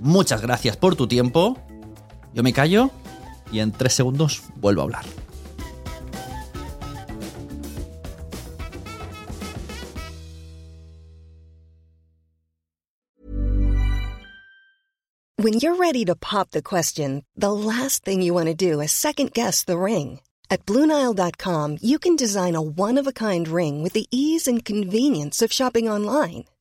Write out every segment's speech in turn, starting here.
Muchas gracias por tu tiempo. Yo me callo y en tres segundos vuelvo a hablar. When you're ready to pop the question, the last thing you want to do is second guess the ring. At Bluenile.com, you can design a one of a kind ring with the ease and convenience of shopping online.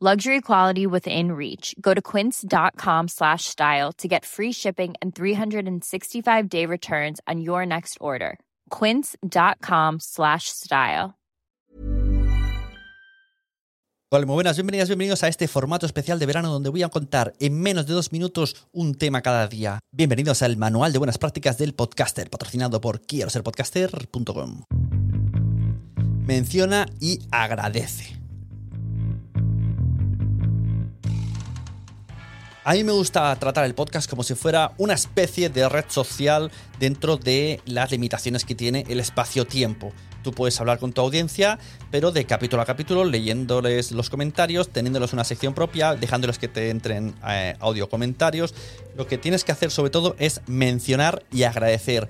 Luxury quality within reach. Go to quince.com slash style to get free shipping and 365 day returns on your next order. Quince.com slash style. Hola, muy buenas, bienvenidas, bienvenidos a este formato especial de verano donde voy a contar en menos de dos minutos un tema cada día. Bienvenidos al Manual de Buenas Prácticas del Podcaster, patrocinado por quiero ser podcaster.com. Menciona y agradece. A mí me gusta tratar el podcast como si fuera una especie de red social dentro de las limitaciones que tiene el espacio-tiempo. Tú puedes hablar con tu audiencia, pero de capítulo a capítulo, leyéndoles los comentarios, teniéndoles una sección propia, dejándoles que te entren eh, audio comentarios. Lo que tienes que hacer sobre todo es mencionar y agradecer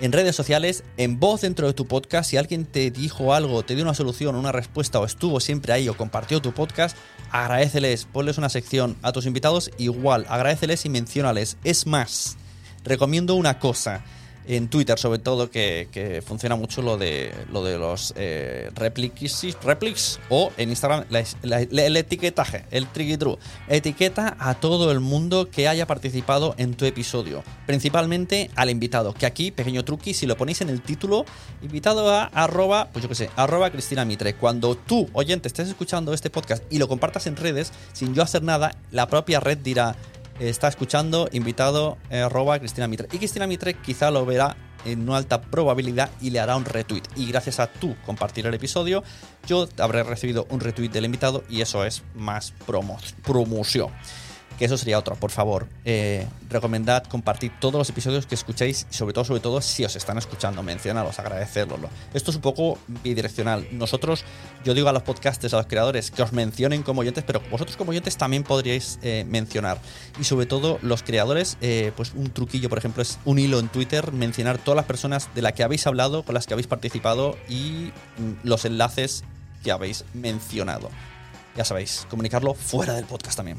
en redes sociales, en voz dentro de tu podcast, si alguien te dijo algo, te dio una solución, una respuesta o estuvo siempre ahí o compartió tu podcast, agradeceles, ponles una sección a tus invitados, igual, agradeceles y menciónales. Es más, recomiendo una cosa en Twitter sobre todo que, que funciona mucho lo de lo de los eh, replics, o en Instagram el etiquetaje, el tricky true. Etiqueta a todo el mundo que haya participado en tu episodio, principalmente al invitado, que aquí, pequeño truqui, si lo ponéis en el título, invitado a arroba, pues yo qué sé, arroba Cristina Mitre. Cuando tú, oyente, estés escuchando este podcast y lo compartas en redes, sin yo hacer nada, la propia red dirá está escuchando, invitado, eh, Cristina Mitre. Y Cristina Mitre quizá lo verá en una alta probabilidad y le hará un retweet. Y gracias a tú compartir el episodio, yo habré recibido un retweet del invitado y eso es más promoción que eso sería otro. Por favor, eh, recomendad compartir todos los episodios que escuchéis sobre todo, sobre todo, si os están escuchando, mencionaros, agradecerlo. Esto es un poco bidireccional. Nosotros, yo digo a los podcasters, a los creadores, que os mencionen como oyentes, pero vosotros como oyentes también podríais eh, mencionar. Y sobre todo, los creadores, eh, pues un truquillo, por ejemplo, es un hilo en Twitter, mencionar todas las personas de las que habéis hablado, con las que habéis participado y mm, los enlaces que habéis mencionado. Ya sabéis, comunicarlo fuera del podcast también.